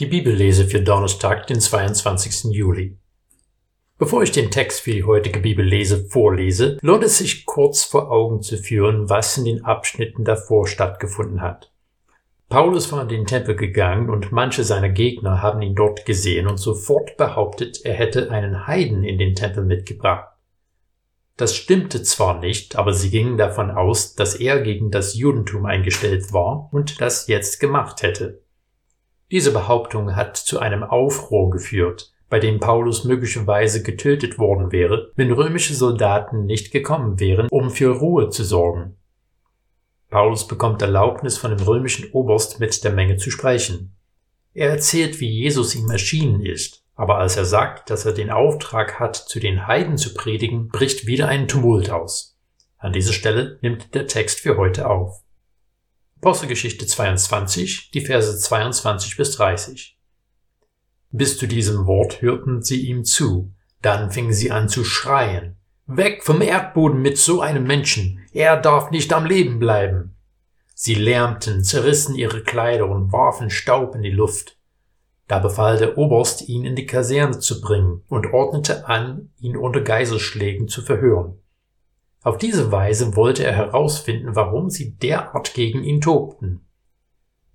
Die Bibellese für Donnerstag, den 22. Juli. Bevor ich den Text für die heutige Bibellese vorlese, lohnt es sich kurz vor Augen zu führen, was in den Abschnitten davor stattgefunden hat. Paulus war in den Tempel gegangen und manche seiner Gegner haben ihn dort gesehen und sofort behauptet, er hätte einen Heiden in den Tempel mitgebracht. Das stimmte zwar nicht, aber sie gingen davon aus, dass er gegen das Judentum eingestellt war und das jetzt gemacht hätte. Diese Behauptung hat zu einem Aufruhr geführt, bei dem Paulus möglicherweise getötet worden wäre, wenn römische Soldaten nicht gekommen wären, um für Ruhe zu sorgen. Paulus bekommt Erlaubnis von dem römischen Oberst mit der Menge zu sprechen. Er erzählt, wie Jesus ihm erschienen ist, aber als er sagt, dass er den Auftrag hat, zu den Heiden zu predigen, bricht wieder ein Tumult aus. An dieser Stelle nimmt der Text für heute auf. Apostelgeschichte 22, die Verse 22 bis 30. Bis zu diesem Wort hörten sie ihm zu, dann fingen sie an zu schreien. Weg vom Erdboden mit so einem Menschen, er darf nicht am Leben bleiben. Sie lärmten, zerrissen ihre Kleider und warfen Staub in die Luft. Da befahl der Oberst, ihn in die Kaserne zu bringen und ordnete an, ihn unter Geiselschlägen zu verhören. Auf diese Weise wollte er herausfinden, warum sie derart gegen ihn tobten.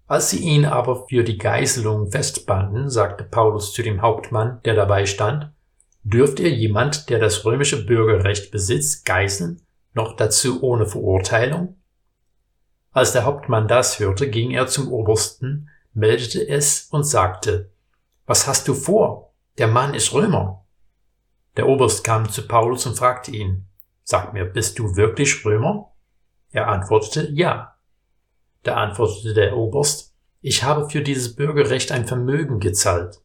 Als sie ihn aber für die Geißelung festbanden, sagte Paulus zu dem Hauptmann, der dabei stand, dürft ihr jemand, der das römische Bürgerrecht besitzt, geißeln, noch dazu ohne Verurteilung? Als der Hauptmann das hörte, ging er zum Obersten, meldete es und sagte, Was hast du vor? Der Mann ist Römer. Der Oberst kam zu Paulus und fragte ihn, Sag mir, bist du wirklich Römer? Er antwortete, ja. Da antwortete der Oberst, ich habe für dieses Bürgerrecht ein Vermögen gezahlt.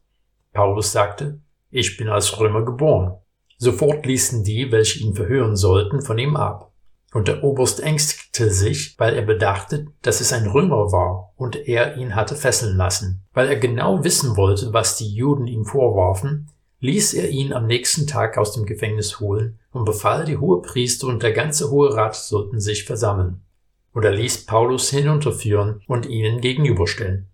Paulus sagte, ich bin als Römer geboren. Sofort ließen die, welche ihn verhören sollten, von ihm ab. Und der Oberst ängstigte sich, weil er bedachte, dass es ein Römer war und er ihn hatte fesseln lassen. Weil er genau wissen wollte, was die Juden ihm vorwarfen, ließ er ihn am nächsten Tag aus dem Gefängnis holen und befahl, die Hohepriester und der ganze Hohe Rat sollten sich versammeln. Und er ließ Paulus hinunterführen und ihnen gegenüberstellen.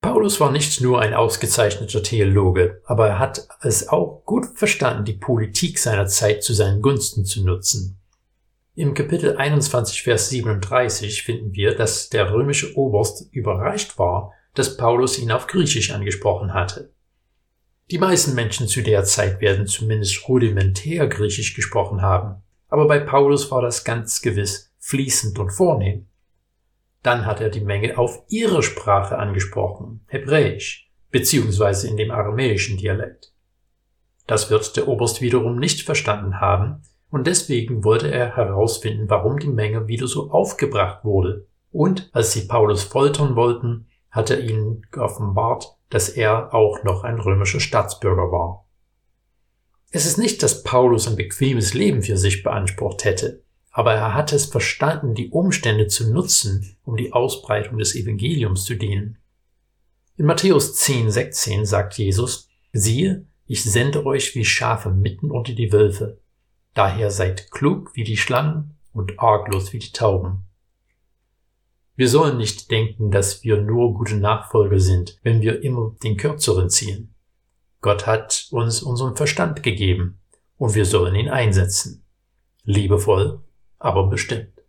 Paulus war nicht nur ein ausgezeichneter Theologe, aber er hat es auch gut verstanden, die Politik seiner Zeit zu seinen Gunsten zu nutzen. Im Kapitel 21, Vers 37 finden wir, dass der römische Oberst überreicht war, dass Paulus ihn auf Griechisch angesprochen hatte. Die meisten Menschen zu der Zeit werden zumindest rudimentär Griechisch gesprochen haben, aber bei Paulus war das ganz gewiss fließend und vornehm. Dann hat er die Menge auf ihre Sprache angesprochen, Hebräisch, beziehungsweise in dem aramäischen Dialekt. Das wird der Oberst wiederum nicht verstanden haben, und deswegen wollte er herausfinden, warum die Menge wieder so aufgebracht wurde. Und als sie Paulus foltern wollten, hat er ihnen offenbart, dass er auch noch ein römischer Staatsbürger war. Es ist nicht, dass Paulus ein bequemes Leben für sich beansprucht hätte, aber er hat es verstanden, die Umstände zu nutzen, um die Ausbreitung des Evangeliums zu dienen. In Matthäus 10, 16 sagt Jesus, siehe, ich sende euch wie Schafe mitten unter die Wölfe. Daher seid klug wie die Schlangen und arglos wie die Tauben. Wir sollen nicht denken, dass wir nur gute Nachfolger sind, wenn wir immer den Kürzeren ziehen. Gott hat uns unseren Verstand gegeben und wir sollen ihn einsetzen. Liebevoll, aber bestimmt.